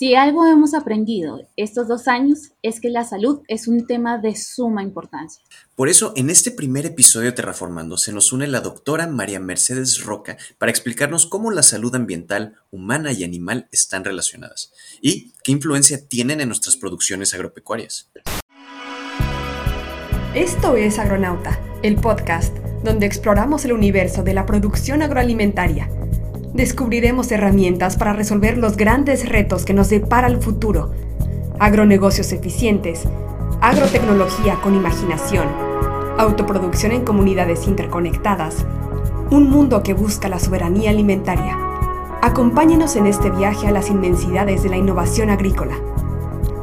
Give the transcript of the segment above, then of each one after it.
Si algo hemos aprendido estos dos años es que la salud es un tema de suma importancia. Por eso, en este primer episodio de Terraformando se nos une la doctora María Mercedes Roca para explicarnos cómo la salud ambiental, humana y animal están relacionadas y qué influencia tienen en nuestras producciones agropecuarias. Esto es Agronauta, el podcast donde exploramos el universo de la producción agroalimentaria descubriremos herramientas para resolver los grandes retos que nos depara el futuro. Agronegocios eficientes, agrotecnología con imaginación, autoproducción en comunidades interconectadas, un mundo que busca la soberanía alimentaria. Acompáñenos en este viaje a las inmensidades de la innovación agrícola.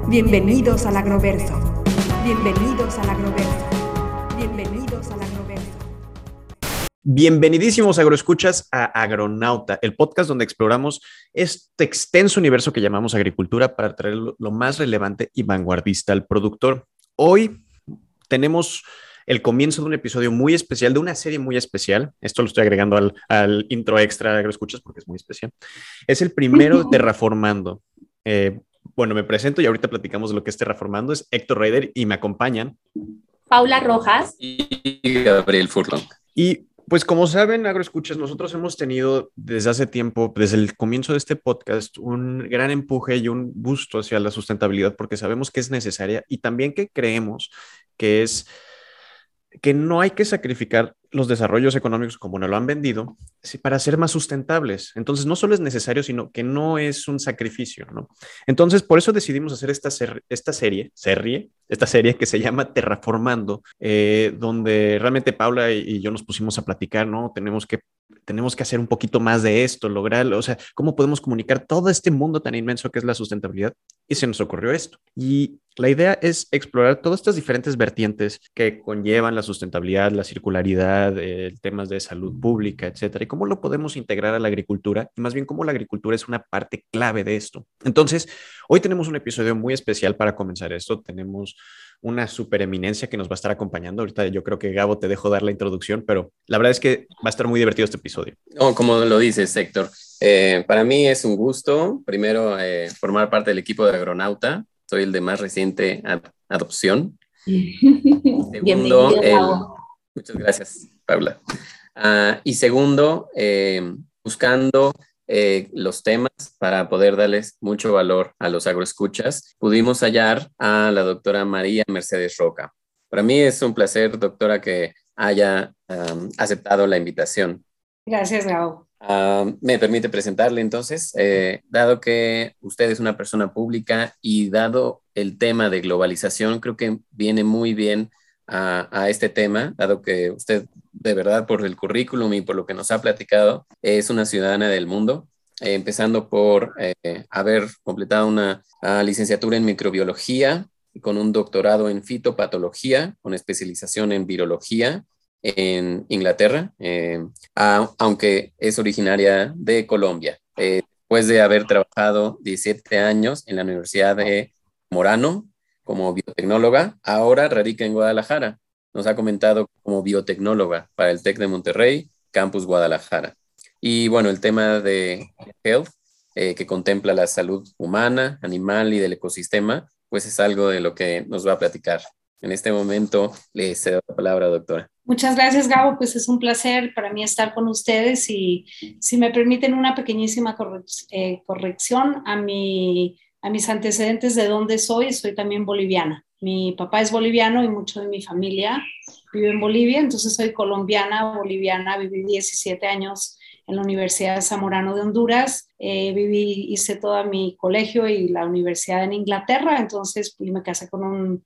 Bienvenidos al agroverso. Bienvenidos al agroverso. Bienvenidísimos agroescuchas a Agronauta, el podcast donde exploramos este extenso universo que llamamos agricultura para traer lo más relevante y vanguardista al productor. Hoy tenemos el comienzo de un episodio muy especial, de una serie muy especial. Esto lo estoy agregando al, intro extra agroescuchas porque es muy especial. Es el primero de Terraformando. Eh, bueno, me presento y ahorita platicamos de lo que es Terraformando. Es Héctor Raider y me acompañan Paula Rojas y Gabriel Furlong. Y pues como saben, agroescuchas, nosotros hemos tenido desde hace tiempo, desde el comienzo de este podcast, un gran empuje y un gusto hacia la sustentabilidad porque sabemos que es necesaria y también que creemos que es que no hay que sacrificar los desarrollos económicos como nos lo han vendido para ser más sustentables. Entonces, no solo es necesario, sino que no es un sacrificio, ¿no? Entonces, por eso decidimos hacer esta, serie, serie, esta serie que se llama Terraformando, eh, donde realmente Paula y, yo nos pusimos a platicar, ¿no? Tenemos que tenemos que hacer un poquito más de esto, lograr, o sea, cómo podemos comunicar todo este mundo tan inmenso que es la sustentabilidad. Y se nos ocurrió esto. Y la idea es explorar todas estas diferentes vertientes que conllevan la sustentabilidad, la circularidad, eh, temas de salud pública, etcétera, y cómo lo podemos integrar a la agricultura, y más bien cómo la agricultura es una parte clave de esto. Entonces, hoy tenemos un episodio muy especial para comenzar esto. Tenemos una super eminencia que nos va a estar acompañando. Ahorita yo creo que Gabo te dejo dar la introducción, pero la verdad es que va a estar muy divertido este episodio. Oh, como lo dices, Héctor. Eh, para mí es un gusto, primero, eh, formar parte del equipo de Agronauta soy el de más reciente adopción. segundo, muchas gracias, Paula. Ah, y segundo, eh, buscando eh, los temas para poder darles mucho valor a los agroescuchas, pudimos hallar a la doctora María Mercedes Roca. Para mí es un placer, doctora, que haya aceptado la invitación. Gracias, Gabo. Ah, me permite presentarle entonces, eh, dado que usted es una persona pública y dado el tema de globalización, creo que viene muy bien a, este tema, dado que usted de verdad por el currículum y por lo que nos ha platicado, es una ciudadana del mundo, eh, empezando por eh, haber completado una ah, licenciatura en microbiología con un doctorado en fitopatología, con especialización en virología en Inglaterra, eh, aunque es originaria de Colombia. Después de haber trabajado 17 años en la Universidad de Morano como biotecnóloga, ahora radica en Guadalajara. Nos ha comentado como biotecnóloga para el TEC de Monterrey, Campus Guadalajara. Y bueno, el tema de health, eh, que contempla la salud humana, animal y del ecosistema, pues es algo de lo que nos va a platicar. En este momento le cedo la palabra, doctora. Muchas gracias, Gabo. Pues es un placer para mí estar con ustedes y si me permiten una pequeñísima eh, corrección a, mi, a mis antecedentes de dónde soy, soy también boliviana. Mi papá es boliviano y mucho de mi familia vive en Bolivia, entonces soy colombiana, boliviana, viví 17 años en la Universidad Zamorano de Honduras, eh, viví, hice todo mi colegio y la universidad en Inglaterra, entonces pues, me casé con un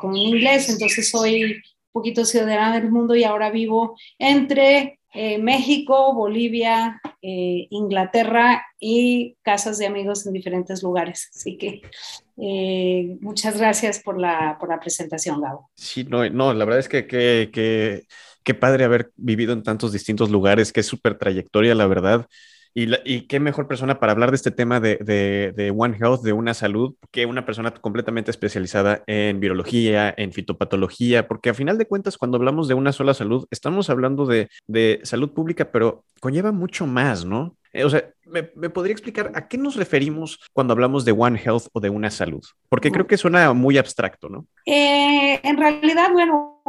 con un inglés, entonces soy un poquito ciudadana del mundo y ahora vivo entre eh, México, Bolivia, eh, Inglaterra y casas de amigos en diferentes lugares. Así que eh, muchas gracias por la, por la presentación, Gabo. Sí, no, no la verdad es que, que, que, qué padre haber vivido en tantos distintos lugares, qué súper trayectoria, la verdad. Y, qué mejor persona para hablar de este tema de, One Health, de una salud, que una persona completamente especializada en virología, en fitopatología, porque a final de cuentas, cuando hablamos de una sola salud, estamos hablando de, salud pública, pero conlleva mucho más, ¿no? Eh, o sea, ¿me, podría explicar a qué nos referimos cuando hablamos de One Health o de una salud? Porque creo que suena muy abstracto, ¿no? Eh, en realidad, bueno,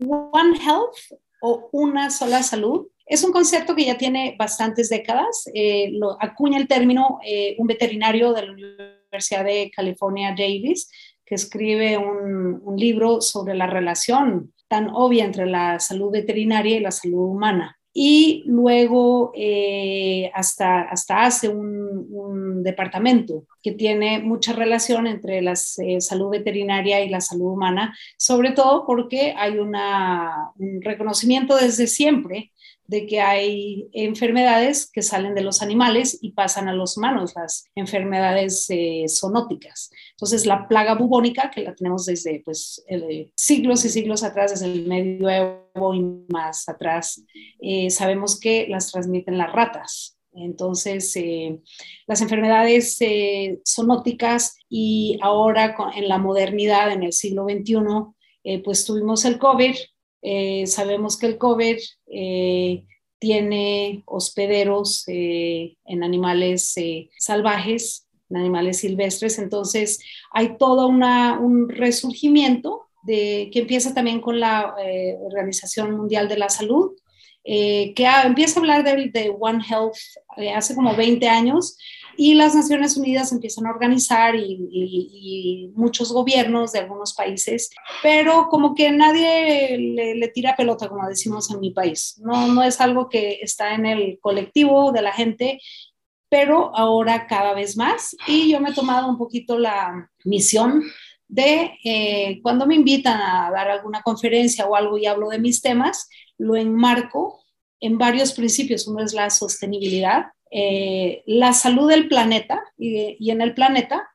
One Health o una sola salud es un concepto que ya tiene bastantes décadas. Eh, lo acuña el término un veterinario de la Universidad de California, Davis, que escribe un, un libro sobre la relación tan obvia entre la salud veterinaria y la salud humana y luego eh, hasta, hasta hace un, un, departamento que tiene mucha relación entre la eh, salud veterinaria y la salud humana, sobre todo porque hay una, un reconocimiento desde siempre de que hay enfermedades que salen de los animales y pasan a los humanos, las enfermedades eh, zoonóticas. Entonces, la plaga bubónica, que la tenemos desde pues, siglos y siglos atrás, desde el medioevo y más atrás, eh, sabemos que las transmiten las ratas. Entonces, eh, las enfermedades zoonóticas y ahora en la modernidad, en el siglo XXI, pues tuvimos el COVID, eh, sabemos que el COVID eh, tiene hospederos eh, en animales salvajes, en animales silvestres, entonces hay todo una, un resurgimiento de, que empieza también con la Organización Mundial de la Salud, que empieza a hablar de, de One Health hace como 20 años y las Naciones Unidas empiezan a organizar y, muchos gobiernos de algunos países, pero como que nadie le, tira pelota, como decimos en mi país. No, no es algo que está en el colectivo de la gente, pero ahora cada vez más. Y yo me he tomado un poquito la misión de eh, cuando me invitan a dar alguna conferencia o algo y hablo de mis temas, lo enmarco en varios principios. Uno es la sostenibilidad, eh, la salud del planeta y, en el planeta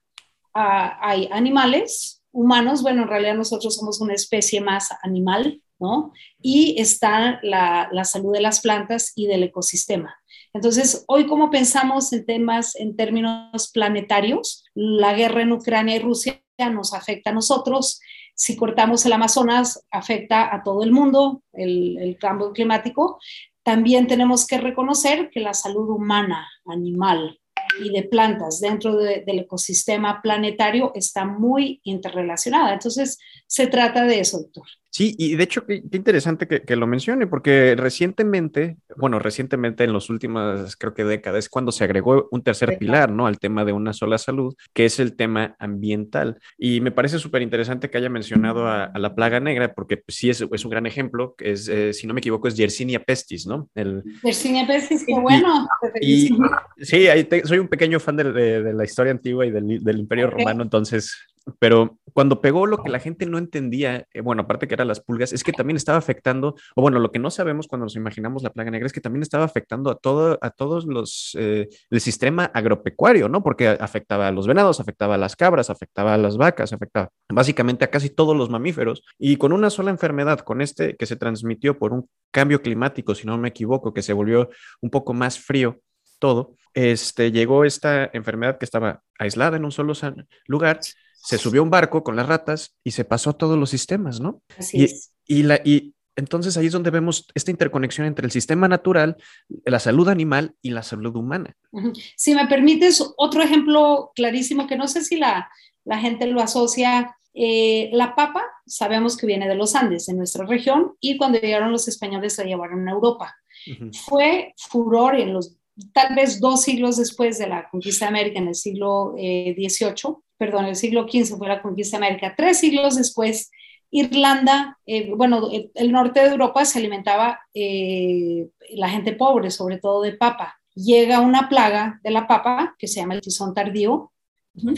ah, hay animales, humanos, bueno, en realidad nosotros somos una especie más animal, ¿no? Y está la, salud de las plantas y del ecosistema. Entonces, hoy como pensamos en temas en términos planetarios, la guerra en Ucrania y Rusia nos afecta a nosotros, si cortamos el Amazonas, afecta a todo el mundo, el, cambio climático, también tenemos que reconocer que la salud humana, animal y de plantas dentro del ecosistema planetario está muy interrelacionada. Entonces, se trata de eso, doctor. Sí, y de hecho, qué, interesante que, lo mencione, porque recientemente, bueno, recientemente en las últimas, creo que décadas, es cuando se agregó un tercer pilar, ¿no? Al tema de una sola salud, que es el tema ambiental. Y me parece súper interesante que haya mencionado a, la plaga negra, porque pues, sí es, es, un gran ejemplo, que es, eh, si no me equivoco, es Yersinia pestis, ¿no? El, Yersinia pestis, qué bueno. Y, sí, ahí soy un pequeño fan de, la historia antigua y del, Imperio Romano, entonces pero cuando pegó lo que la gente no entendía, eh, bueno, aparte que eran las pulgas, es que también estaba afectando, o bueno, lo que no sabemos cuando nos imaginamos la plaga negra es que también estaba afectando a todo, a todos los, eh, el sistema agropecuario, ¿no? Porque afectaba a los venados, afectaba a las cabras, afectaba a las vacas, afectaba básicamente a casi todos los mamíferos. Y con una sola enfermedad, con este que se transmitió por un cambio climático, si no me equivoco, que se volvió un poco más frío todo, este, llegó esta enfermedad que estaba aislada en un solo lugar se subió a un barco con las ratas y se pasó a todos los sistemas, ¿no? Así y, es. Y, la, y entonces ahí es donde vemos esta interconexión entre el sistema natural, la salud animal y la salud humana. Si me permites, otro ejemplo clarísimo que no sé si la, la gente lo asocia. Eh, la papa sabemos que viene de los Andes, en nuestra región, y cuando llegaron los españoles se llevaron a Europa. Fue furor en los tal vez dos siglos después de la conquista de América, en el siglo XVIII, eh, perdón, el siglo XV fue la conquista de América. Tres siglos después, Irlanda, eh, bueno, el, norte de Europa se alimentaba eh, la gente pobre, sobre todo de papa. Llega una plaga de la papa que se llama el tizón tardío, uh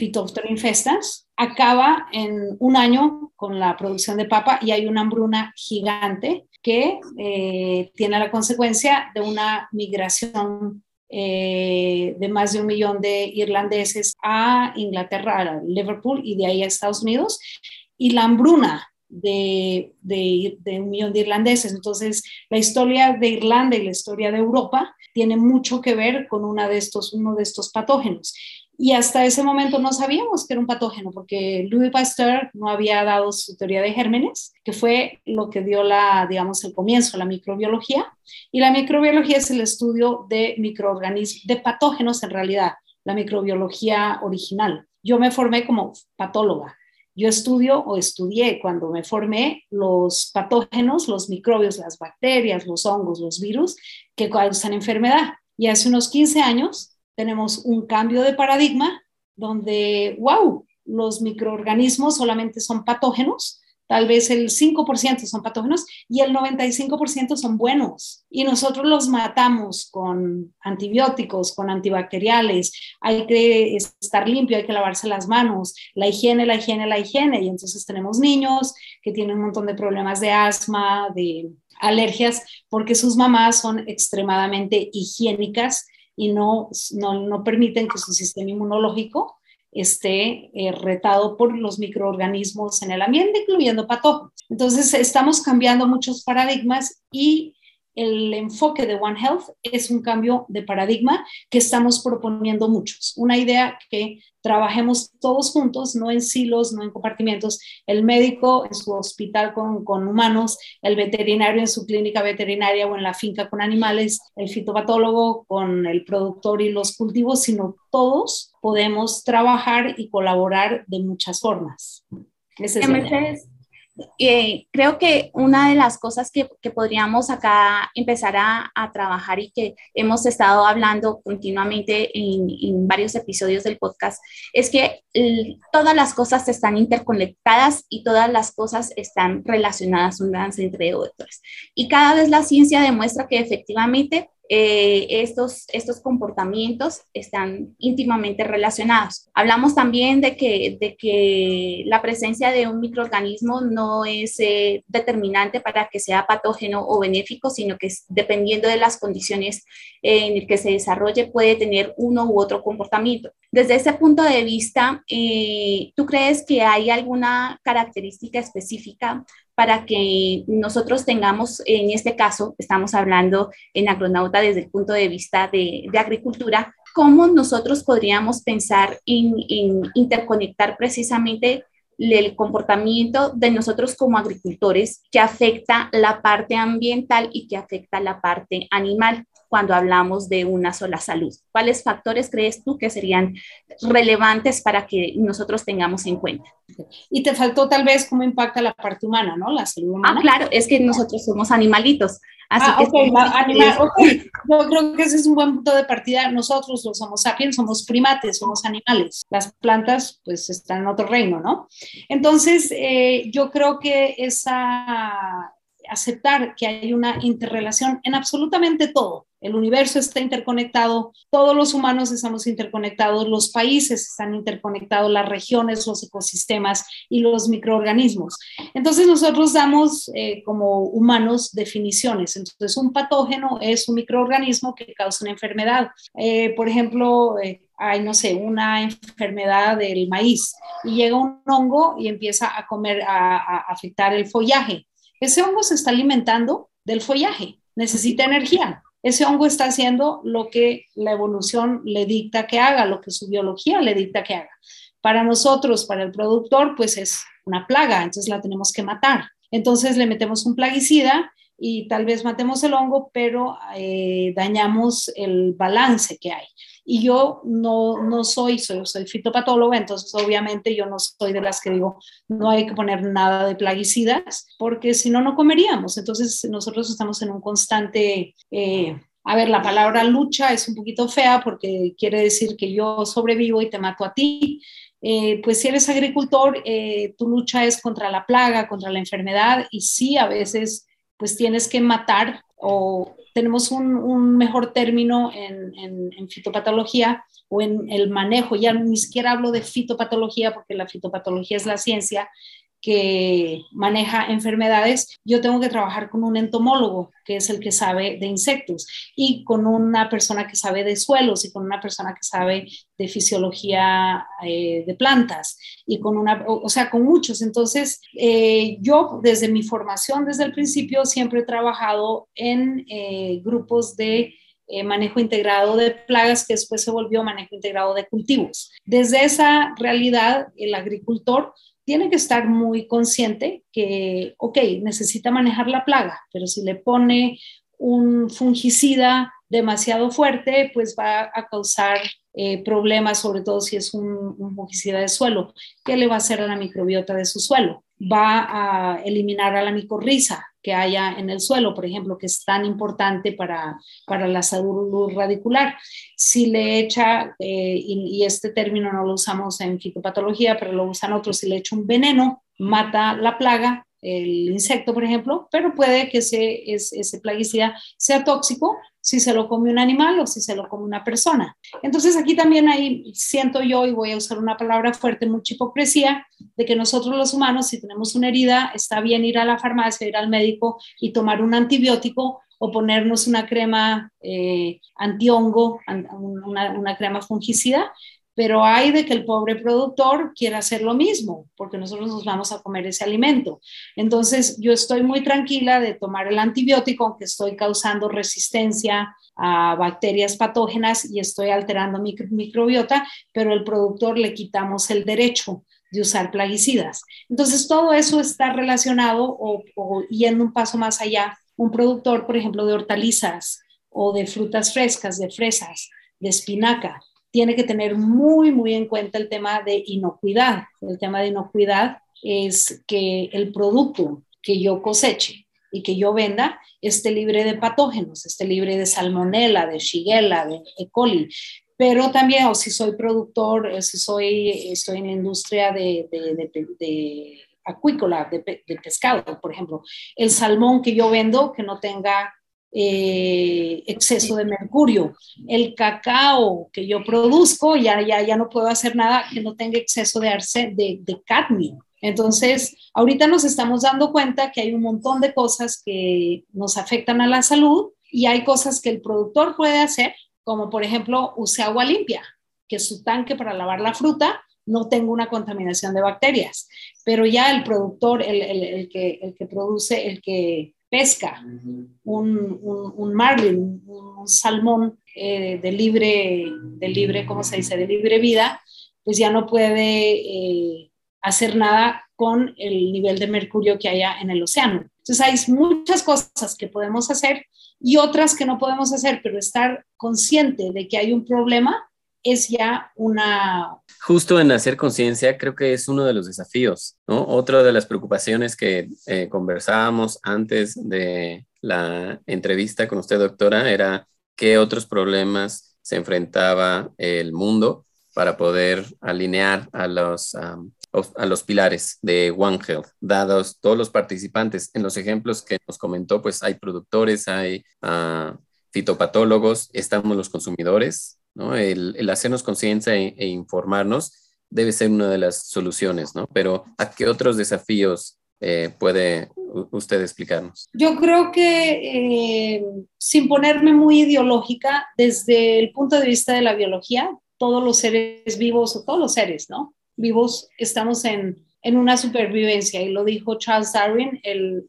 infestas, acaba en un año con la producción de papa y hay una hambruna gigante que eh, tiene la consecuencia de una migración eh, de más de un millón de irlandeses a Inglaterra, a Liverpool y de ahí a Estados Unidos, y la hambruna de, de, un millón de irlandeses. Entonces, la historia de Irlanda y la historia de Europa tiene mucho que ver con una de estos, uno de estos patógenos. Y hasta ese momento no sabíamos que era un patógeno, porque Louis Pasteur no había dado su teoría de gérmenes, que fue lo que dio la, digamos, el comienzo, la microbiología. Y la microbiología es el estudio de microorganismos, de patógenos en realidad, la microbiología original. Yo me formé como patóloga. Yo estudio o estudié cuando me formé los patógenos, los microbios, las bacterias, los hongos, los virus que causan enfermedad. Y hace unos 15 años tenemos un cambio de paradigma donde, wow, los microorganismos solamente son patógenos tal vez el 5% son patógenos y el 95% son buenos. Y nosotros los matamos con antibióticos, con antibacteriales. Hay que estar limpio, hay que lavarse las manos, la higiene, la higiene, la higiene. Y entonces tenemos niños que tienen un montón de problemas de asma, de alergias, porque sus mamás son extremadamente higiénicas y no, no, no permiten que su sistema inmunológico esté eh, retado por los microorganismos en el ambiente, incluyendo patógenos. Entonces, estamos cambiando muchos paradigmas y el enfoque de One Health es un cambio de paradigma que estamos proponiendo muchos. Una idea que trabajemos todos juntos, no en silos, no en compartimentos, el médico en su hospital con, con, humanos, el veterinario en su clínica veterinaria o en la finca con animales, el fitopatólogo con el productor y los cultivos, sino todos podemos trabajar y colaborar de muchas formas. Es eh, creo que una de las cosas que, podríamos acá empezar a, trabajar y que hemos estado hablando continuamente en, varios episodios del podcast es que todas las cosas están interconectadas y todas las cosas están relacionadas unas entre otras. Y cada vez la ciencia demuestra que efectivamente eh, estos, estos comportamientos están íntimamente relacionados. Hablamos también de que, de que la presencia de un microorganismo no es eh, determinante para que sea patógeno o benéfico, sino que dependiendo de las condiciones en las que se desarrolle puede tener uno u otro comportamiento. Desde ese punto de vista, eh, ¿tú crees que hay alguna característica específica para que nosotros tengamos, en este caso, estamos hablando en agronauta desde el punto de vista de, agricultura, cómo nosotros podríamos pensar en, interconectar precisamente el comportamiento de nosotros como agricultores que afecta la parte ambiental y que afecta la parte animal cuando hablamos de una sola salud. ¿Cuáles factores crees tú que serían relevantes para que nosotros tengamos en cuenta? Y te faltó tal vez cómo impacta la parte humana, ¿no? La salud humana. Ah, claro, es que nosotros somos animalitos. Así ah, que animal, Yo creo que ese es un buen punto de partida. Nosotros los somos sapiens somos primates, somos animales. Las plantas pues están en otro reino, ¿no? Entonces, eh, yo creo que esa aceptar que hay una interrelación en absolutamente todo. El universo está interconectado, todos los humanos estamos interconectados, los países están interconectados, las regiones, los ecosistemas y los microorganismos. Entonces nosotros damos eh, como humanos definiciones. Entonces un patógeno es un microorganismo que causa una enfermedad. Eh, por ejemplo, eh, hay, no sé, una enfermedad del maíz y llega un hongo y empieza a comer, a afectar el follaje ese hongo se está alimentando del follaje, necesita energía. Ese hongo está haciendo lo que la evolución le dicta que haga, lo que su biología le dicta que haga. Para nosotros, para el productor, pues es una plaga, entonces la tenemos que matar. Entonces le metemos un plaguicida y tal vez matemos el hongo, pero eh, dañamos el balance que hay y yo no, no soy, soy, soy fitopatóloga, entonces obviamente yo no soy de las que digo, no hay que poner nada de plaguicidas, porque si no, no comeríamos. Entonces nosotros estamos en un constante... Eh, a ver, la palabra lucha es un poquito fea porque quiere decir que yo sobrevivo y te mato a ti. Eh, pues si eres agricultor, eh, tu lucha es contra la plaga, contra la enfermedad y sí, a veces pues tienes que matar o tenemos un, mejor término en, en, fitopatología o en el manejo, ya ni siquiera hablo de fitopatología porque la fitopatología es la ciencia, que maneja enfermedades, yo tengo que trabajar con un entomólogo, que es el que sabe de insectos, y con una persona que sabe de suelos, y con una persona que sabe de fisiología eh, de plantas, y con una, o, sea, con muchos. Entonces, eh, yo desde mi formación, desde el principio, siempre he trabajado en eh, grupos de manejo integrado de plagas que después se volvió manejo integrado de cultivos. Desde esa realidad, el agricultor tiene que estar muy consciente que, ok, necesita manejar la plaga, pero si le pone un fungicida demasiado fuerte, pues va a causar eh, problemas, sobre todo si es un, un, fungicida de suelo. ¿Qué le va a hacer a la microbiota de su suelo? Va a eliminar a la micorriza que haya en el suelo, por ejemplo, que es tan importante para, para la salud radicular. Si le echa, eh, y, y, este término no lo usamos en fitopatología, pero lo usan otros, si le echa un veneno, mata la plaga, el insecto, por ejemplo, pero puede que ese, ese plaguicida sea tóxico si se lo come un animal o si se lo come una persona. Entonces aquí también ahí siento yo, y voy a usar una palabra fuerte, mucha hipocresía, de que nosotros los humanos, si tenemos una herida, está bien ir a la farmacia, ir al médico y tomar un antibiótico o ponernos una crema eh, antihongo, una, una crema fungicida, pero hay de que el pobre productor quiera hacer lo mismo, porque nosotros nos vamos a comer ese alimento. Entonces, yo estoy muy tranquila de tomar el antibiótico, aunque estoy causando resistencia a bacterias patógenas y estoy alterando mi microbiota, pero el productor le quitamos el derecho de usar plaguicidas. Entonces, todo eso está relacionado o, o yendo un paso más allá, un productor, por ejemplo, de hortalizas o de frutas frescas, de fresas, de espinaca, tiene que tener muy, muy en cuenta el tema de inocuidad. El tema de inocuidad es que el producto que yo coseche y que yo venda esté libre de patógenos, esté libre de salmonella, de shigella, de E. coli. Pero también, o si soy productor, eh, si soy, estoy en la industria de, de, de, de acuícola, de, pescado, por ejemplo, el salmón que yo vendo que no tenga eh, exceso de mercurio. El cacao que yo produzco, ya, ya, ya no puedo hacer nada que no tenga exceso de, arce, de, de cadmio. Entonces, ahorita nos estamos dando cuenta que hay un montón de cosas que nos afectan a la salud y hay cosas que el productor puede hacer, como por ejemplo, use agua limpia, que su tanque para lavar la fruta no tenga una contaminación de bacterias. Pero ya el productor, el, el, el que, el que produce, el que pesca, un, un, marlin, un, salmón eh, de libre, de libre, ¿cómo se dice?, de libre vida, pues ya no puede eh, hacer nada con el nivel de mercurio que haya en el océano. Entonces hay muchas cosas que podemos hacer y otras que no podemos hacer, pero estar consciente de que hay un problema es ya una... Justo en hacer conciencia creo que es uno de los desafíos, ¿no? Otra de las preocupaciones que eh, conversábamos antes de la entrevista con usted, doctora, era qué otros problemas se enfrentaba el mundo para poder alinear a los, a los pilares de One Health, dados todos los participantes. En los ejemplos que nos comentó, pues hay productores, hay uh, fitopatólogos, estamos los consumidores, el, hacernos conciencia e, e, informarnos debe ser una de las soluciones, ¿no? Pero ¿a qué otros desafíos eh, puede usted explicarnos? Yo creo que, eh, sin ponerme muy ideológica, desde el punto de vista de la biología, todos los seres vivos, o todos los seres, ¿no? Vivos, estamos en, en una supervivencia, y lo dijo Charles Darwin,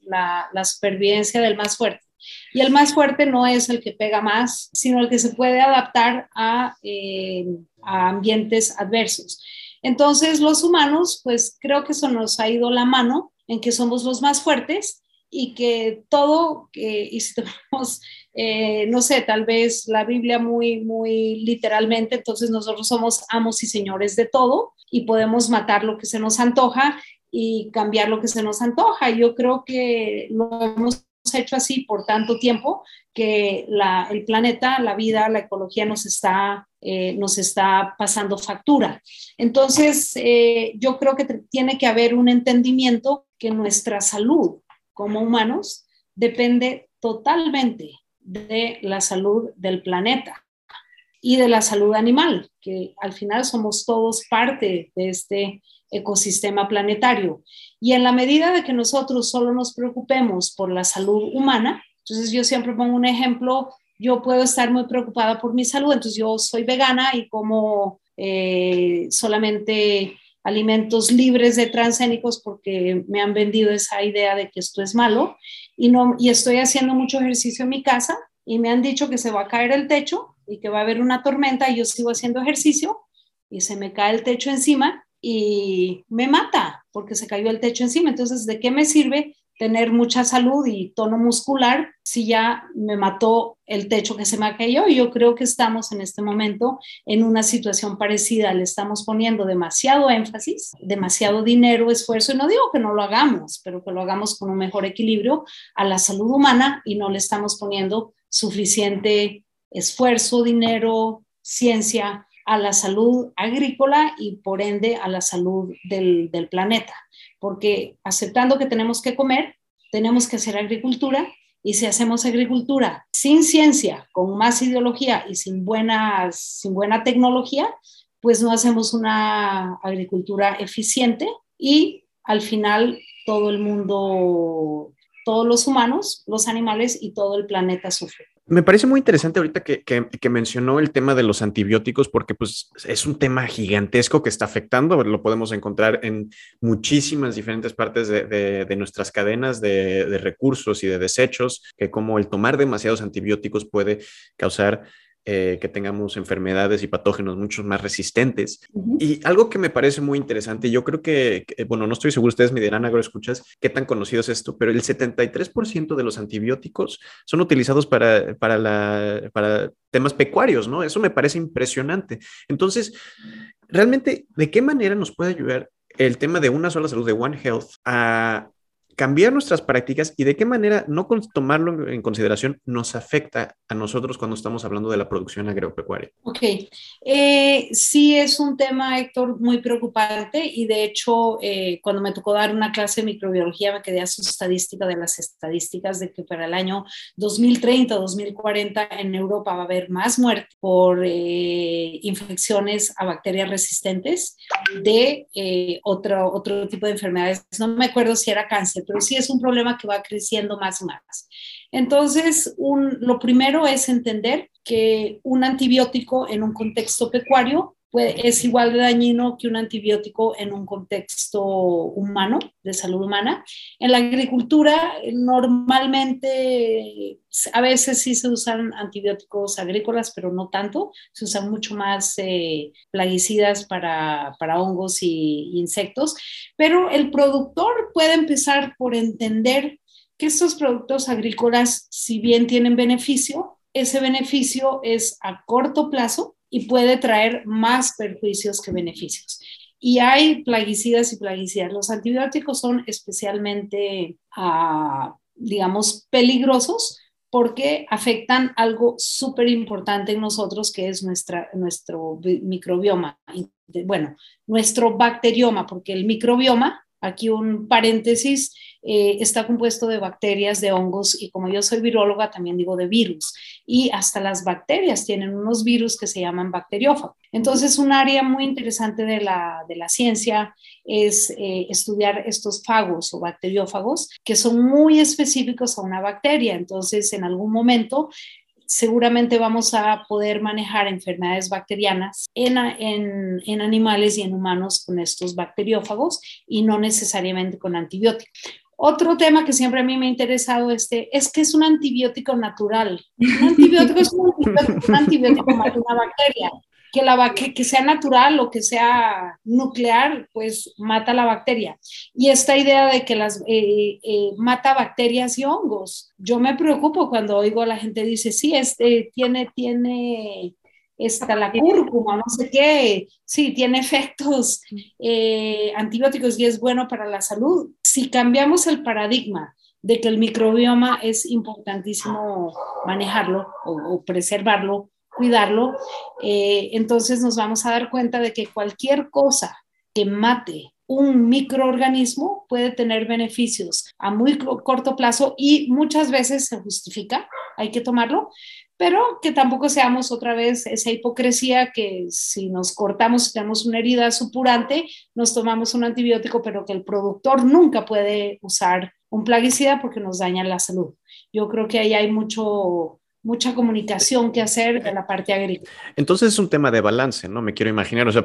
la supervivencia del más fuerte. Y el más fuerte no es el que pega más, sino el que se puede adaptar a, eh, a ambientes adversos. Entonces, los humanos, pues creo que eso nos ha ido la mano en que somos los más fuertes y que todo, eh, y si tenemos, eh, no sé, tal vez la Biblia muy, muy literalmente, entonces nosotros somos amos y señores de todo y podemos matar lo que se nos antoja y cambiar lo que se nos antoja. Yo creo que lo hemos hecho así por tanto tiempo que la, el planeta, la vida, la ecología nos está, eh, nos está pasando factura. Entonces, eh, yo creo que tiene que haber un entendimiento que nuestra salud como humanos depende totalmente de la salud del planeta y de la salud animal, que al final somos todos parte de este ecosistema planetario. Y en la medida de que nosotros solo nos preocupemos por la salud humana, entonces yo siempre pongo un ejemplo, yo puedo estar muy preocupada por mi salud, entonces yo soy vegana y como eh, solamente alimentos libres de transgénicos porque me han vendido esa idea de que esto es malo. Y, no, y estoy haciendo mucho ejercicio en mi casa y me han dicho que se va a caer el techo y que va a haber una tormenta y yo sigo haciendo ejercicio y se me cae el techo encima y me mata porque se cayó el techo encima. Entonces, ¿de qué me sirve tener mucha salud y tono muscular si ya me mató el techo que se me cayó. Y yo creo que estamos en este momento en una situación parecida. Le estamos poniendo demasiado énfasis, demasiado dinero, esfuerzo, y no digo que no lo hagamos, pero que lo hagamos con un mejor equilibrio a la salud humana y no le estamos poniendo suficiente esfuerzo, dinero, ciencia a la salud agrícola y por ende a la salud del, planeta porque aceptando que tenemos que comer, tenemos que hacer agricultura y si hacemos agricultura sin ciencia, con más ideología y sin, buenas, sin buena tecnología, pues no hacemos una agricultura eficiente y al final todo el mundo, todos los humanos, los animales y todo el planeta sufren. Me parece muy interesante ahorita que, mencionó el tema de los antibióticos, porque pues es un tema gigantesco que está afectando, lo podemos encontrar en muchísimas diferentes partes de, nuestras cadenas de, de, recursos y de desechos, que como el tomar demasiados antibióticos puede causar eh, que tengamos enfermedades y patógenos mucho más resistentes. Y algo que me parece muy interesante, yo creo que, bueno, no estoy seguro, ustedes me dirán, escuchas qué tan conocido es esto, pero el 73% de los antibióticos son utilizados para, para, la, para temas pecuarios, ¿no? Eso me parece impresionante. Entonces, realmente, ¿de qué manera nos puede ayudar el tema de una sola salud, de One Health, a cambiar nuestras prácticas y de qué manera no tomarlo en consideración nos afecta a nosotros cuando estamos hablando de la producción agropecuaria. Ok, eh, sí es un tema, Héctor, muy preocupante y de hecho eh, cuando me tocó dar una clase de microbiología me quedé a su estadística de las estadísticas de que para el año 2030 o 2040 en Europa va a haber más muerte por eh, infecciones a bacterias resistentes de otro, otro tipo de enfermedades. No me acuerdo si era cáncer pero sí es un problema que va creciendo más y más. Entonces, lo primero es entender que un antibiótico en un contexto pecuario es igual de dañino que un antibiótico en un contexto humano, de salud humana. En la agricultura, normalmente, a veces sí se usan antibióticos agrícolas, pero no tanto. Se usan mucho más eh, plaguicidas para, para hongos y insectos. Pero el productor puede empezar por entender que estos productos agrícolas, si bien tienen beneficio, ese beneficio es a corto plazo y puede traer más perjuicios que beneficios. Y hay plaguicidas y plaguicidas. Los antibióticos son especialmente, ah, digamos, peligrosos porque afectan algo súper importante en nosotros, que es nuestra, nuestro microbioma. Bueno, nuestro bacterioma, porque el microbioma, aquí un paréntesis, eh, está compuesto de bacterias, de hongos y como yo soy viróloga también digo de virus. Y hasta las bacterias tienen unos virus que se llaman bacteriófagos. Entonces, un área muy interesante de la, de la ciencia es eh, estudiar estos fagos o bacteriófagos que son muy específicos a una bacteria. Entonces, en algún momento seguramente vamos a poder manejar enfermedades bacterianas en, en, en, animales y en humanos con estos bacteriófagos y no necesariamente con antibióticos. Otro tema que siempre a mí me ha interesado este, es que es un antibiótico natural. Un antibiótico es un antibiótico, un mata una bacteria. Que, la, que, que sea natural o que sea nuclear, pues mata la bacteria. Y esta idea de que las eh, eh, mata bacterias y hongos. Yo me preocupo cuando oigo a la gente dice, sí, este tiene, tiene está la cúrcuma, no sé qué, sí, tiene efectos eh, antibióticos y es bueno para la salud. Si cambiamos el paradigma de que el microbioma es importantísimo manejarlo o, preservarlo, cuidarlo, eh, entonces nos vamos a dar cuenta de que cualquier cosa que mate un microorganismo puede tener beneficios a muy corto plazo y muchas veces se justifica, hay que tomarlo, pero que tampoco seamos otra vez esa hipocresía que si nos cortamos, tenemos una herida supurante, nos tomamos un antibiótico, pero que el productor nunca puede usar un plaguicida porque nos daña la salud. Yo creo que ahí hay mucho, mucha comunicación que hacer de la parte agrícola. Entonces es un tema de balance, ¿no? Me quiero imaginar. O sea,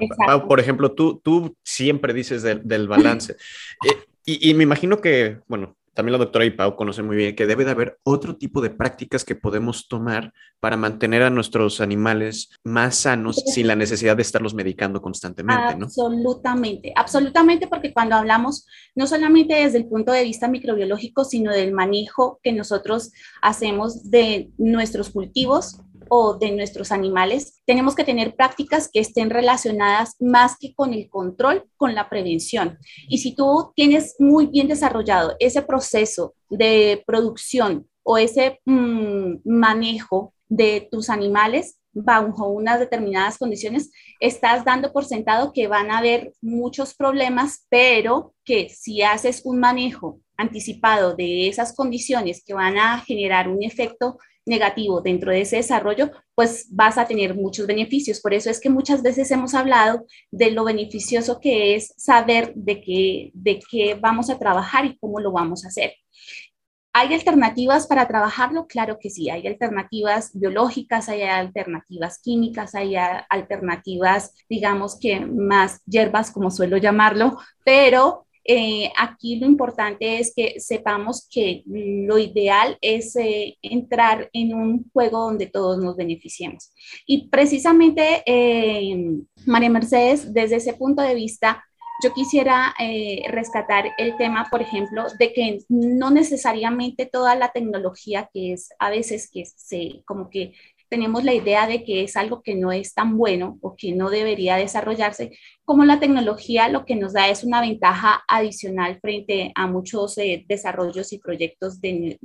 por ejemplo, tú, tú siempre dices del, balance. Eh, y, me imagino que, bueno, también la doctora Ipau conoce muy bien que debe de haber otro tipo de prácticas que podemos tomar para mantener a nuestros animales más sanos sin la necesidad de estarlos medicando constantemente, ¿no? Absolutamente, absolutamente, porque cuando hablamos no solamente desde el punto de vista microbiológico, sino del manejo que nosotros hacemos de nuestros cultivos, o de nuestros animales, tenemos que tener prácticas que estén relacionadas más que con el control, con la prevención. Y si tú tienes muy bien desarrollado ese proceso de producción o ese mm, manejo de tus animales, bajo unas determinadas condiciones, estás dando por sentado que van a haber muchos problemas, pero que si haces un manejo anticipado de esas condiciones que van a generar un efecto negativo dentro de ese desarrollo, pues vas a tener muchos beneficios. Por eso es que muchas veces hemos hablado de lo beneficioso que es saber de qué, de qué vamos a trabajar y cómo lo vamos a hacer. ¿Hay alternativas para trabajarlo? Claro que sí, hay alternativas biológicas, hay alternativas químicas, hay alternativas, digamos que más hierbas, como suelo llamarlo, pero eh, aquí lo importante es que sepamos que lo ideal es eh, entrar en un juego donde todos nos beneficiemos. Y precisamente, eh, María Mercedes, desde ese punto de vista, yo quisiera rescatar el tema, por ejemplo, de que no necesariamente toda la tecnología que es a veces que se como que tenemos la idea de que es algo que no es tan bueno o que no debería desarrollarse, como la tecnología lo que nos da es una ventaja adicional frente a muchos eh, desarrollos y proyectos de,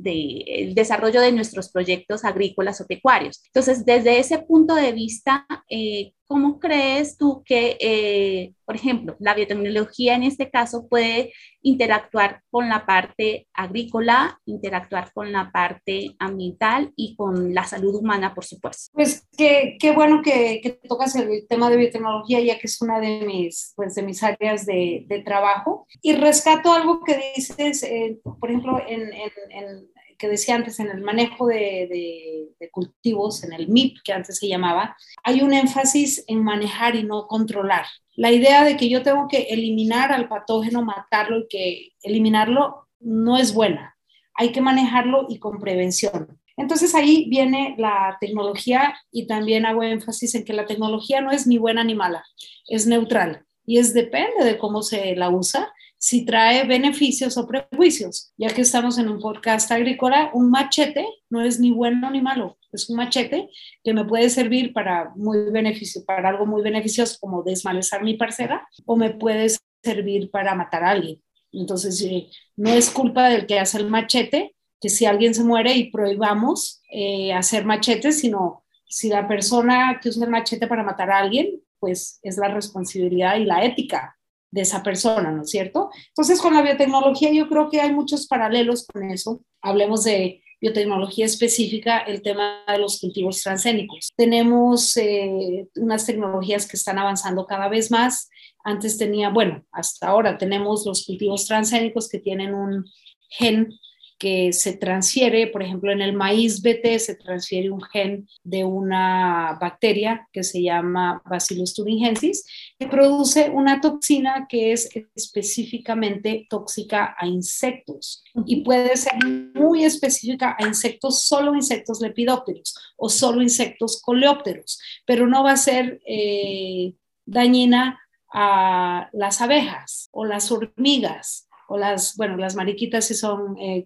el desarrollo de nuestros proyectos agrícolas o pecuarios. Entonces, desde ese punto de vista, eh, ¿cómo crees tú que, eh, por ejemplo, la biotecnología en este caso puede interactuar con la parte agrícola, interactuar con la parte ambiental y con la salud humana, por supuesto? Pues qué, bueno que, que tocas el tema de biotecnología, ya que es una de mis pues, de mis áreas de, de trabajo. Y rescato algo que dices, eh, por ejemplo, en, en, que decía antes, en el manejo de, cultivos, en el MIP, que antes se llamaba, hay un énfasis en manejar y no controlar. La idea de que yo tengo que eliminar al patógeno, matarlo y que eliminarlo no es buena. Hay que manejarlo y con prevención. Entonces ahí viene la tecnología y también hago énfasis en que la tecnología no es ni buena ni mala, es neutral y es depende de cómo se la usa, si trae beneficios o prejuicios. Ya que estamos en un podcast agrícola, un machete no es ni bueno ni malo, es un machete que me puede servir para muy beneficio, para algo muy beneficioso como desmalezar mi parcela o me puede servir para matar a alguien. Entonces, eh, no es culpa del que hace el machete, que si alguien se muere y prohibamos eh, hacer machetes, sino si la persona que usa el machete para matar a alguien, pues es la responsabilidad y la ética de esa persona, ¿no es cierto? Entonces, con la biotecnología yo creo que hay muchos paralelos con eso. Hablemos de biotecnología específica, el tema de los cultivos transgénicos. Tenemos eh, unas tecnologías que están avanzando cada vez más. Antes tenía, bueno, hasta ahora tenemos los cultivos transgénicos que tienen un gen que se transfiere, por ejemplo, en el maíz BT se transfiere un gen de una bacteria que se llama Bacillus thuringiensis, que produce una toxina que es específicamente tóxica a insectos y puede ser muy específica a insectos, solo insectos lepidópteros o solo insectos coleópteros, pero no va a ser eh, dañina a las abejas o las hormigas o las, bueno, las mariquitas sí son eh,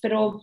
pero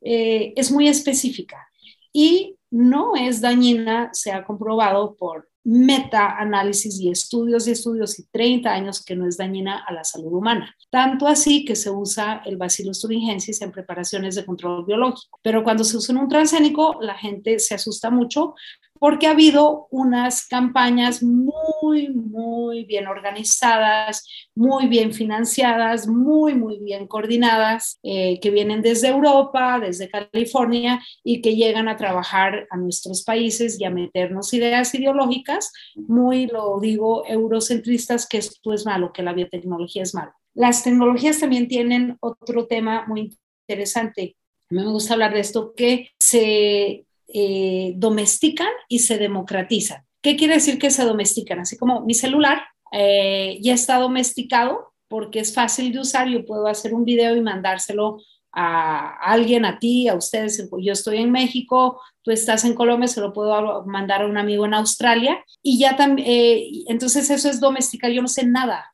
eh, es muy específica y no es dañina, se ha comprobado por meta-análisis y estudios y estudios y 30 años que no es dañina a la salud humana. Tanto así que se usa el Bacillus thuringiensis en preparaciones de control biológico. Pero cuando se usa en un transgénico, la gente se asusta mucho porque ha habido unas campañas muy, muy bien organizadas, muy bien financiadas, muy, muy bien coordinadas, eh, que vienen desde Europa, desde California y que llegan a trabajar a nuestros países y a meternos ideas ideológicas, muy, lo digo, eurocentristas, que esto es malo, que la biotecnología es malo. Las tecnologías también tienen otro tema muy interesante. A mí me gusta hablar de esto, que se eh, domestican y se democratizan. ¿Qué quiere decir que se domestican? Así como mi celular eh, ya está domesticado porque es fácil de usar. Yo puedo hacer un video y mandárselo a alguien, a ti, a ustedes. Yo estoy en México, tú estás en Colombia, se lo puedo mandar a un amigo en Australia. Y ya también, eh, entonces eso es doméstica. Yo no sé nada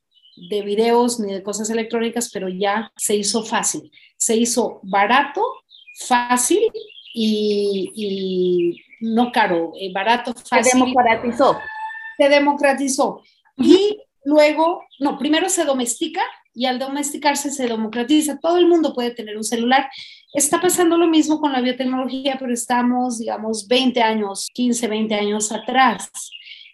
de videos ni de cosas electrónicas, pero ya se hizo fácil. Se hizo barato, fácil y, no caro, eh, barato, fácil. Se democratizó. Se democratizó. Y luego, no, primero se domestica y al domesticarse se democratiza. Todo el mundo puede tener un celular. Está pasando lo mismo con la biotecnología, pero estamos, digamos, 20 años, 15, 20 años atrás.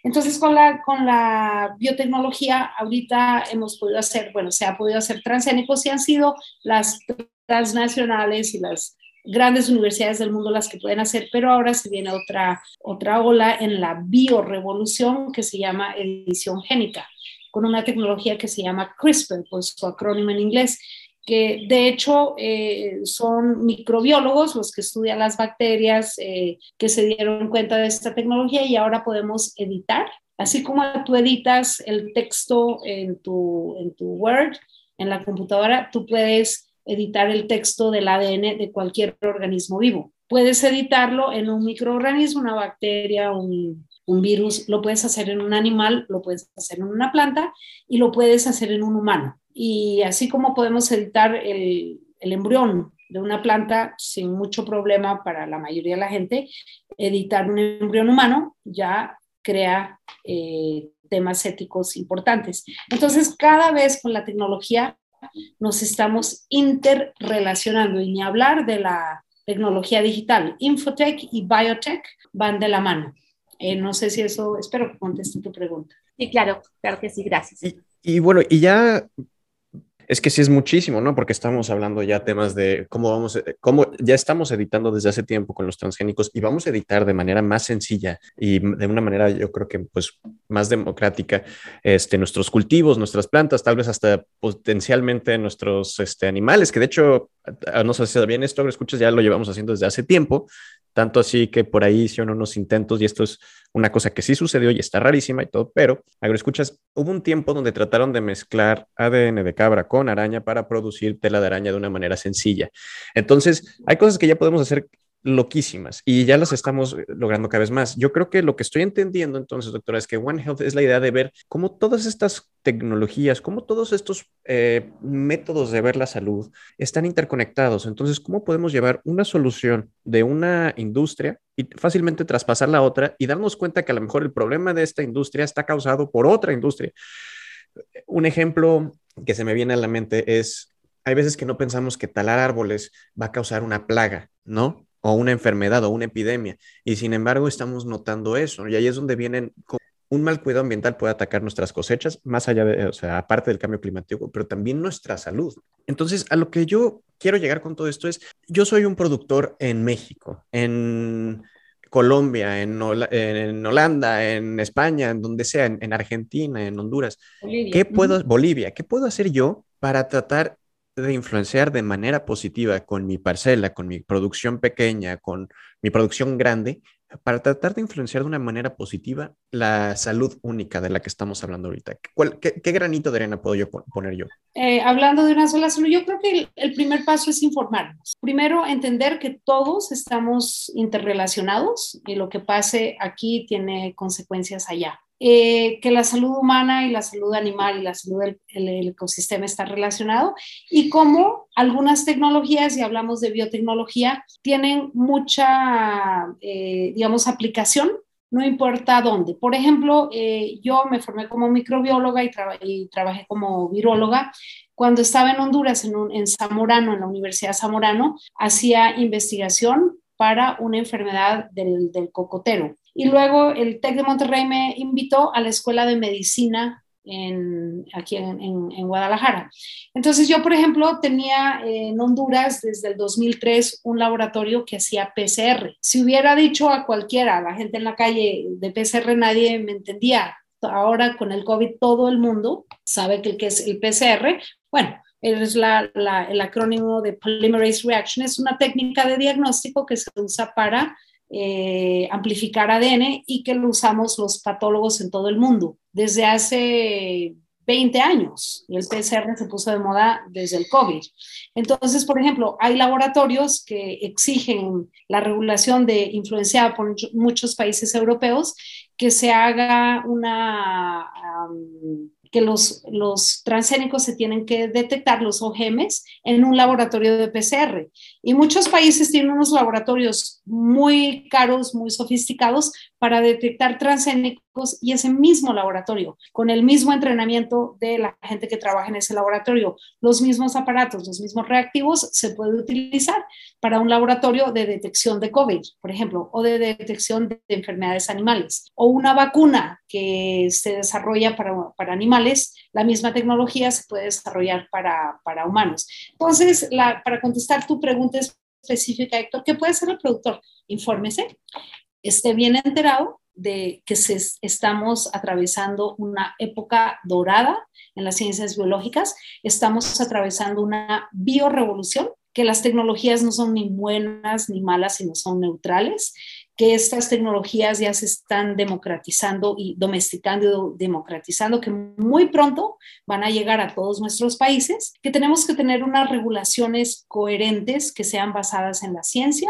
Entonces, con la, con la biotecnología, ahorita hemos podido hacer, bueno, se ha podido hacer transgénicos y han sido las transnacionales y las grandes universidades del mundo las que pueden hacer, pero ahora se viene otra, otra ola en la biorevolución que se llama edición génica, con una tecnología que se llama CRISPR, por su acrónimo en inglés, que de hecho eh, son microbiólogos los que estudian las bacterias eh, que se dieron cuenta de esta tecnología y ahora podemos editar, así como tú editas el texto en tu, en tu Word, en la computadora, tú puedes editar el texto del ADN de cualquier organismo vivo. Puedes editarlo en un microorganismo, una bacteria, un, virus, lo puedes hacer en un animal, lo puedes hacer en una planta y lo puedes hacer en un humano. Y así como podemos editar el, el embrión de una planta sin mucho problema para la mayoría de la gente, editar un embrión humano ya crea eh, temas éticos importantes. Entonces, cada vez con la tecnología nos estamos interrelacionando y ni hablar de la tecnología digital. Infotech y biotech van de la mano. Eh, no sé si eso, espero que conteste tu pregunta. Sí, claro, claro que sí, gracias. y bueno, y ya es que sí es muchísimo, ¿no? Porque estamos hablando ya temas de cómo vamos, eh, cómo ya estamos editando desde hace tiempo con los transgénicos y vamos a editar de manera más sencilla y de una manera yo creo que pues más democrática este, nuestros cultivos, nuestras plantas, tal vez hasta potencialmente nuestros este, animales, que de hecho, no sé si bien esto, escuchas, ya lo llevamos haciendo desde hace tiempo, tanto así que por ahí hicieron unos intentos y esto es una cosa que sí sucedió y está rarísima y todo, pero agroescuchas, hubo un tiempo donde trataron de mezclar ADN de cabra con araña para producir tela de araña de una manera sencilla. Entonces, hay cosas que ya podemos hacer loquísimas y ya las estamos eh, logrando cada vez más. Yo creo que lo que estoy entendiendo entonces, doctora, es que One Health es la idea de ver cómo todas estas tecnologías, cómo todos estos eh, métodos de ver la salud están interconectados. Entonces, ¿cómo podemos llevar una solución de una industria y fácilmente traspasarla a otra y darnos cuenta que a lo mejor el problema de esta industria está causado por otra industria? Un ejemplo que se me viene a la mente es, hay veces que no pensamos que talar árboles va a causar una plaga, ¿no? O una enfermedad o una epidemia. Y sin embargo, estamos notando eso. Y ahí es donde vienen un mal cuidado ambiental puede atacar nuestras cosechas, más allá de, o sea, aparte del cambio climático, pero también nuestra salud. Entonces, a lo que yo quiero llegar con todo esto es, yo soy un productor en México, en Colombia, en, en Holanda, en España, en donde sea, en, Argentina, en Honduras. ¿Qué puedo, Bolivia, qué puedo hacer yo para tratar de influenciar de manera positiva con mi parcela, con mi producción pequeña, con mi producción grande, para tratar de influenciar de una manera positiva la salud única de la que estamos hablando ahorita? qué, granito de arena puedo yo poner yo? Eh, hablando de una sola salud, yo creo que el, primer paso es informarnos. Primero, entender que todos estamos interrelacionados y lo que pase aquí tiene consecuencias allá. Eh, que la salud humana y la salud animal y la salud del ecosistema está relacionado y cómo algunas tecnologías, y hablamos de biotecnología, tienen mucha, eh, digamos, aplicación, no importa dónde. Por ejemplo, eh, yo me formé como microbióloga y, trabajé como viróloga. Cuando estaba en Honduras, en, en Zamorano, en la Universidad Zamorano, hacía investigación para una enfermedad del cocotero y luego el TEC de Monterrey me invitó a la Escuela de Medicina en, aquí en, en, Guadalajara. Entonces yo, por ejemplo, tenía en Honduras desde el 2003 un laboratorio que hacía PCR. Si hubiera dicho a cualquiera, a la gente en la calle de PCR, nadie me entendía. Ahora con el COVID todo el mundo sabe que, que es el PCR. Bueno, es la, la, el acrónimo de Polymerase Reaction. Es una técnica de diagnóstico que se usa para eh, amplificar ADN y que lo usamos los patólogos en todo el mundo. Desde hace 20 años el PCR se puso de moda desde el COVID. Entonces, por ejemplo, hay laboratorios que exigen la regulación de influenciada por muchos países europeos que se haga una que los, los transgénicos se tienen que detectar, los OGMs, en un laboratorio de PCR. Y muchos países tienen unos laboratorios muy caros, muy sofisticados para detectar transgénicos y ese mismo laboratorio, con el mismo entrenamiento de la gente que trabaja en ese laboratorio, los mismos aparatos, los mismos reactivos, se puede utilizar para un laboratorio de detección de COVID, por ejemplo, o de detección de enfermedades animales, o una vacuna que se desarrolla para, para animales, la misma tecnología se puede desarrollar para, para humanos. Entonces, para contestar tu pregunta específica, Héctor, ¿qué puede hacer el productor? Infórmese, esté bien enterado de que se, estamos atravesando una época dorada en las ciencias biológicas, estamos atravesando una biorevolución, que las tecnologías no son ni buenas ni malas, sino son neutrales, que estas tecnologías ya se están democratizando y domesticando y democratizando, que muy pronto van a llegar a todos nuestros países, que tenemos que tener unas regulaciones coherentes que sean basadas en la ciencia,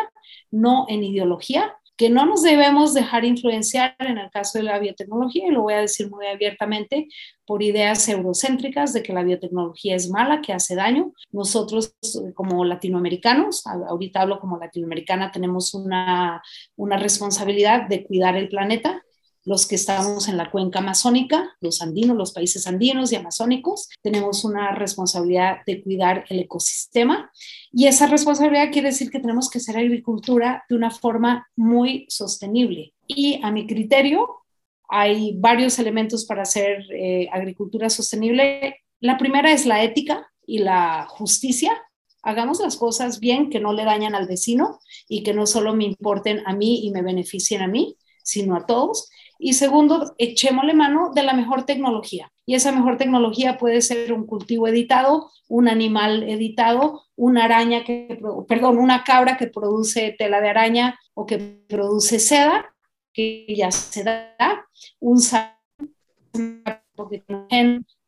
no en ideología, que no nos debemos dejar influenciar en el caso de la biotecnología, y lo voy a decir muy abiertamente, por ideas eurocéntricas de que la biotecnología es mala, que hace daño. Nosotros como latinoamericanos, ahorita hablo como latinoamericana, tenemos una, una responsabilidad de cuidar el planeta los que estamos en la cuenca amazónica, los andinos, los países andinos y amazónicos, tenemos una responsabilidad de cuidar el ecosistema y esa responsabilidad quiere decir que tenemos que hacer agricultura de una forma muy sostenible. Y a mi criterio, hay varios elementos para hacer eh, agricultura sostenible. La primera es la ética y la justicia. Hagamos las cosas bien, que no le dañan al vecino y que no solo me importen a mí y me beneficien a mí, sino a todos. Y segundo, echémosle mano de la mejor tecnología. Y esa mejor tecnología puede ser un cultivo editado, un animal editado, una araña que, perdón, una cabra que produce tela de araña o que produce seda, que ya se da, un salmón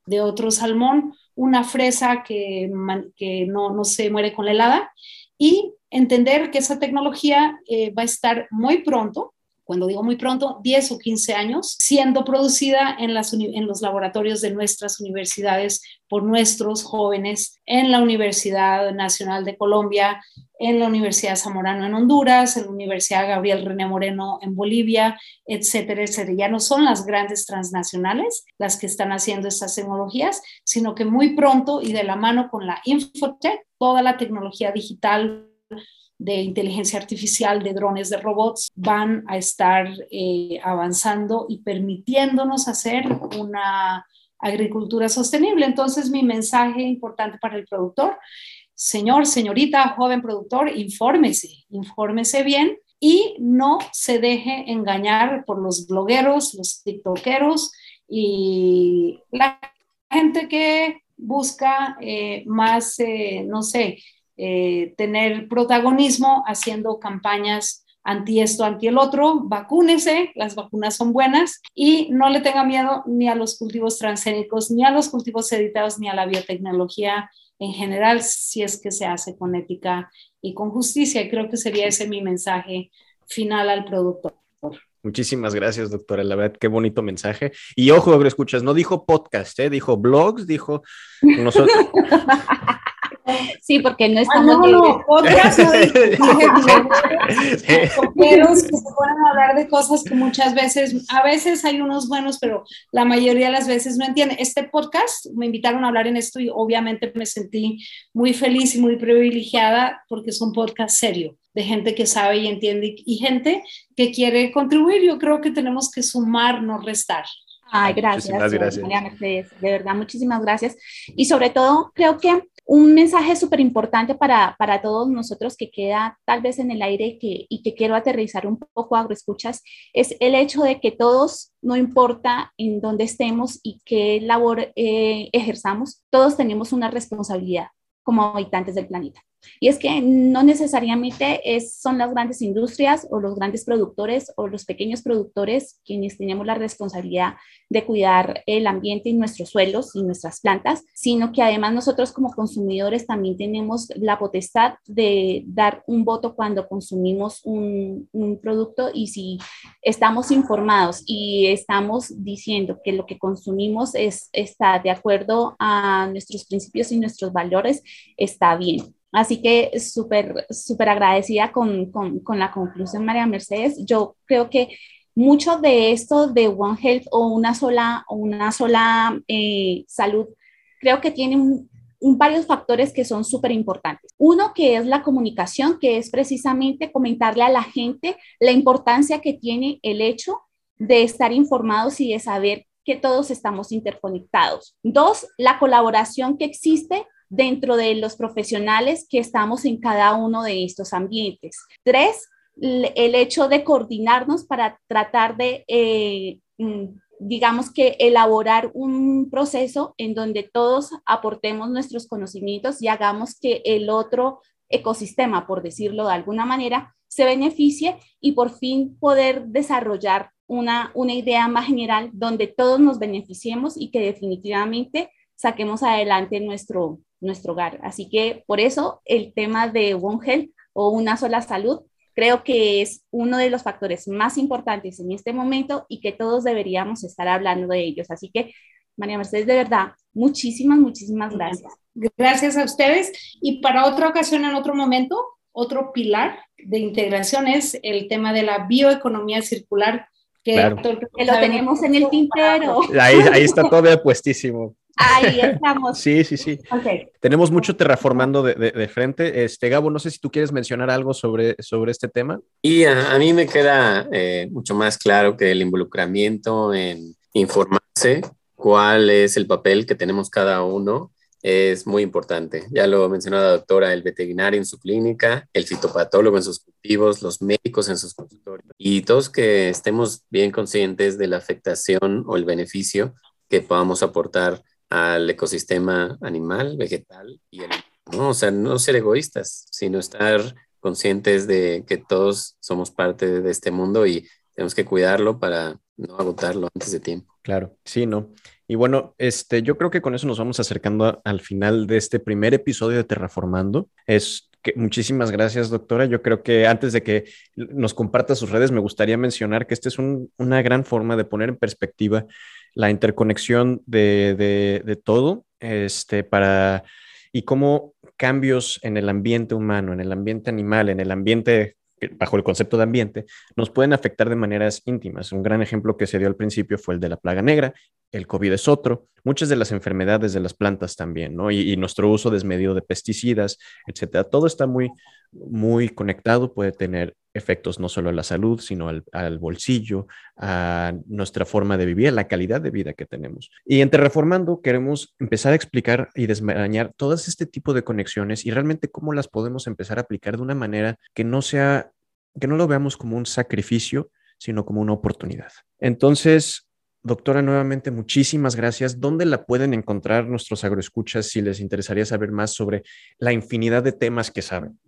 de otro salmón, una fresa que, que no, no, se muere con la helada y entender que esa tecnología eh, va a estar muy pronto cuando digo muy pronto, 10 o 15 años, siendo producida en, los laboratorios de nuestras universidades por nuestros jóvenes en la Universidad Nacional de Colombia, en la Universidad Zamorano en Honduras, en la Universidad Gabriel René Moreno en Bolivia, etcétera, etcétera. Ya no son las grandes transnacionales las que están haciendo estas tecnologías, sino que muy pronto y de la mano con la Infotech, toda la tecnología digital de inteligencia artificial, de drones, de robots, van a estar eh, avanzando y permitiéndonos hacer una agricultura sostenible. Entonces, mi mensaje importante para el productor, señor, señorita, joven productor, infórmese, infórmese bien y no se deje engañar por los blogueros, los tiktokeros y la gente que busca eh, más, eh, no sé, eh, tener protagonismo haciendo campañas anti esto, anti el otro, vacúnese, las vacunas son buenas y no le tenga miedo ni a los cultivos transgénicos, ni a los cultivos editados, ni a la biotecnología en general, si es que se hace con ética y con justicia. Y creo que sería ese mi mensaje final al productor. Muchísimas gracias, doctora. La verdad, qué bonito mensaje. Y ojo, escuchas, no dijo podcast, ¿eh? dijo blogs, dijo nosotros. Sí, porque no estamos. Ah, no, no, otras no que se pueden hablar de cosas que muchas veces, a veces hay unos buenos, pero la mayoría de las veces no entienden. Este podcast me invitaron a hablar en esto y obviamente me sentí muy feliz y muy privilegiada porque es un podcast serio de gente que sabe y entiende y gente que quiere contribuir. Yo creo que tenemos que sumar, no restar. Ay, gracias. gracias. de verdad, muchísimas gracias. Y sobre todo, creo que un mensaje súper importante para, para, todos nosotros que queda tal vez en el aire y que quiero aterrizar un poco a escuchas es el hecho de que todos, no importa en dónde estemos y qué labor eh, ejerzamos, todos tenemos una responsabilidad como habitantes del planeta. Y es que no necesariamente es, son las grandes industrias o los grandes productores o los pequeños productores quienes tenemos la responsabilidad de cuidar el ambiente y nuestros suelos y nuestras plantas, sino que además nosotros como consumidores también tenemos la potestad de dar un voto cuando consumimos un, producto y si estamos informados y estamos diciendo que lo que consumimos es, está de acuerdo a nuestros principios y nuestros valores, está bien. Así que súper, súper agradecida con, con, la conclusión, María Mercedes. Yo creo que mucho de esto de One Health o una sola, o una sola eh, salud, creo que tiene un, varios factores que son súper importantes. Uno que es la comunicación, que es precisamente comentarle a la gente la importancia que tiene el hecho de estar informados y de saber que todos estamos interconectados. Dos, la colaboración que existe dentro de los profesionales que estamos en cada uno de estos ambientes. Tres, el hecho de coordinarnos para tratar de, eh, mm, digamos que, elaborar un proceso en donde todos aportemos nuestros conocimientos y hagamos que el otro ecosistema, por decirlo de alguna manera, se beneficie y por fin poder desarrollar una, una idea más general donde todos nos beneficiemos y que definitivamente saquemos adelante nuestro, nuestro hogar. Así que por eso el tema de One Health o una sola salud creo que es uno de los factores más importantes en este momento y que todos deberíamos estar hablando de ellos. Así que, María Mercedes, de verdad, muchísimas, muchísimas gracias. Gracias a ustedes. Y para otra ocasión, en otro momento, otro pilar de integración es el tema de la bioeconomía circular, que, lo tenemos en el tintero. Ahí, ahí está todo puestísimo. Ahí estamos. Sí, sí, sí. Tenemos mucho terraformando de, de, frente. Este, Gabo, no sé si tú quieres mencionar algo sobre, sobre este tema. Y a, mí me queda eh, mucho más claro que el involucramiento en informarse cuál es el papel que tenemos cada uno es muy importante. Ya lo mencionó la doctora, el veterinario en su clínica, el fitopatólogo en sus cultivos, los médicos en sus consultorios y todos que estemos bien conscientes de la afectación o el beneficio que podamos aportar al ecosistema animal, vegetal y el, ¿no? O sea, no ser egoístas, sino estar conscientes de que todos somos parte de este mundo y tenemos que cuidarlo para no agotarlo antes de tiempo. Claro, sí, ¿no? Y bueno, este, yo creo que con eso nos vamos acercando al final de este primer episodio de Terraformando. Es que, muchísimas gracias, doctora. Yo creo que antes de que nos comparta sus redes, me gustaría mencionar que esta es una gran forma de poner en perspectiva la interconexión de, todo, este, para, y cómo cambios en el ambiente humano, en el ambiente animal, en el ambiente bajo el concepto de ambiente, nos pueden afectar de maneras íntimas. Un gran ejemplo que se dio al principio fue el de la plaga negra, el COVID es otro, muchas de las enfermedades de las plantas también, ¿no? Y, nuestro uso desmedido de pesticidas, etcétera. Todo está muy, muy conectado, puede tener efectos no solo a la salud, sino al, al, bolsillo, a nuestra forma de vivir, a la calidad de vida que tenemos. Y en Terraformando queremos empezar a explicar y desmarañar todas este tipo de conexiones y realmente cómo las podemos empezar a aplicar de una manera que no sea, que no lo veamos como un sacrificio, sino como una oportunidad. Entonces, Doctora, nuevamente muchísimas gracias. ¿Dónde la pueden encontrar nuestros agroescuchas si les interesaría saber más sobre la infinidad de temas que saben?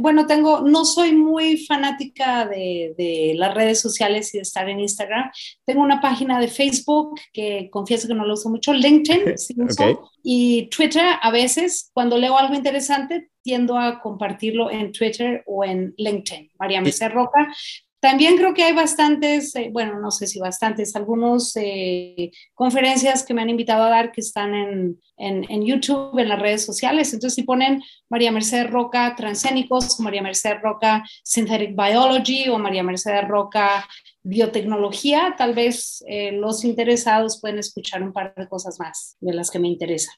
bueno, tengo, no soy muy fanática de, las redes sociales y de estar en Instagram. Tengo una página de Facebook que confieso que no lo uso mucho, LinkedIn, y Twitter a veces, cuando leo algo interesante, tiendo a compartirlo en Twitter o en LinkedIn. María Merced Roca, también creo que hay bastantes, eh, bueno, no sé si bastantes, algunas eh, conferencias que me han invitado a dar que están en, en, YouTube, en las redes sociales. Entonces, si ponen María Mercedes Roca Transgénicos, María Mercedes Roca Synthetic Biology o María Mercedes Roca Biotecnología, tal vez eh, los interesados pueden escuchar un par de cosas más de las que me interesan.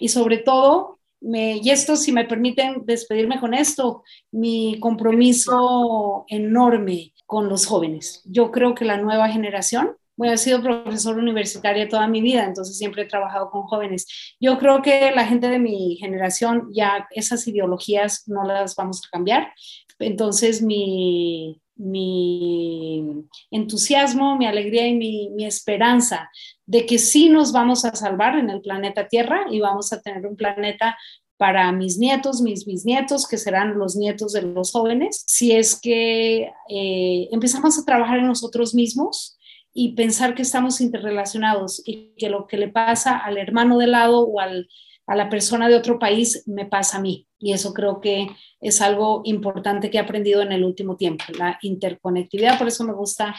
Y sobre todo, y esto, si me permiten despedirme con esto, mi compromiso enorme con los jóvenes. Yo creo que la nueva generación, bueno, he sido profesor universitaria toda mi vida, entonces siempre he trabajado con jóvenes. Yo creo que la gente de mi generación ya esas ideologías no las vamos a cambiar. Entonces mi, mi entusiasmo, mi alegría y mi, mi, esperanza de que sí nos vamos a salvar en el planeta Tierra y vamos a tener un planeta para mis nietos, mis bisnietos, que serán los nietos de los jóvenes, si es que eh, empezamos a trabajar en nosotros mismos y pensar que estamos interrelacionados y que lo que le pasa al hermano de lado o al, a la persona de otro país me pasa a mí. Y eso creo que es algo importante que he aprendido en el último tiempo, la interconectividad. Por eso me gusta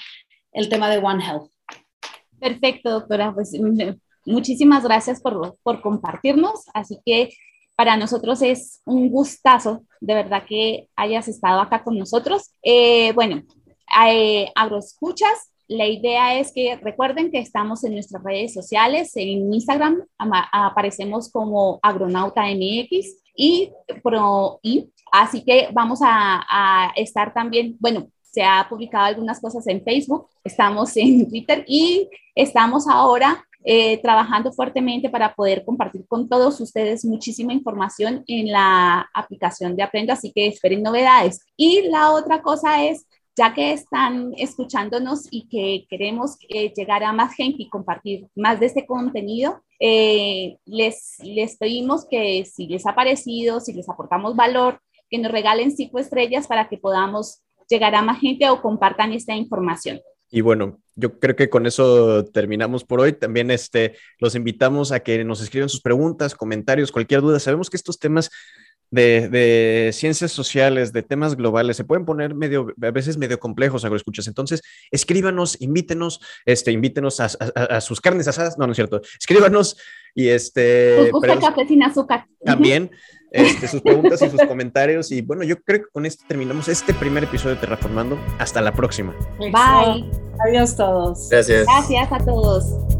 el tema de One Health. Perfecto, doctora. Pues muchísimas gracias por, por compartirnos. Así que para nosotros es un gustazo, de verdad, que hayas estado acá con nosotros. Eh, bueno, eh, agroescuchas, la idea es que recuerden que estamos en nuestras redes sociales, en Instagram aparecemos como Agronauta MX y, pro, y así que vamos a estar también, bueno, se ha publicado algunas cosas en Facebook, estamos en Twitter y estamos ahora eh, trabajando fuertemente para poder compartir con todos ustedes muchísima información en la aplicación de Aprendo, así que esperen novedades. Y la otra cosa es, ya que están escuchándonos y que queremos eh, llegar a más gente y compartir más de este contenido, eh, les, les pedimos que si les ha parecido, si les aportamos valor, que nos regalen cinco estrellas para que podamos llegar a más gente o compartan esta información. Y bueno, yo creo que con eso terminamos por hoy. También este, los invitamos a que nos escriban sus preguntas, comentarios, cualquier duda. Sabemos que estos temas de, ciencias sociales, de temas globales, se pueden poner medio, a veces medio complejos, agroescuchas. Entonces, escríbanos, invítenos, este, invítenos a, sus carnes asadas. No, no es cierto. Escríbanos y este. Pues café sin azúcar. También. Este, sus preguntas y sus comentarios. Y bueno, yo creo que con esto terminamos este primer episodio de Terraformando. Hasta la próxima. Bye. Adiós todos. Gracias. Gracias a todos.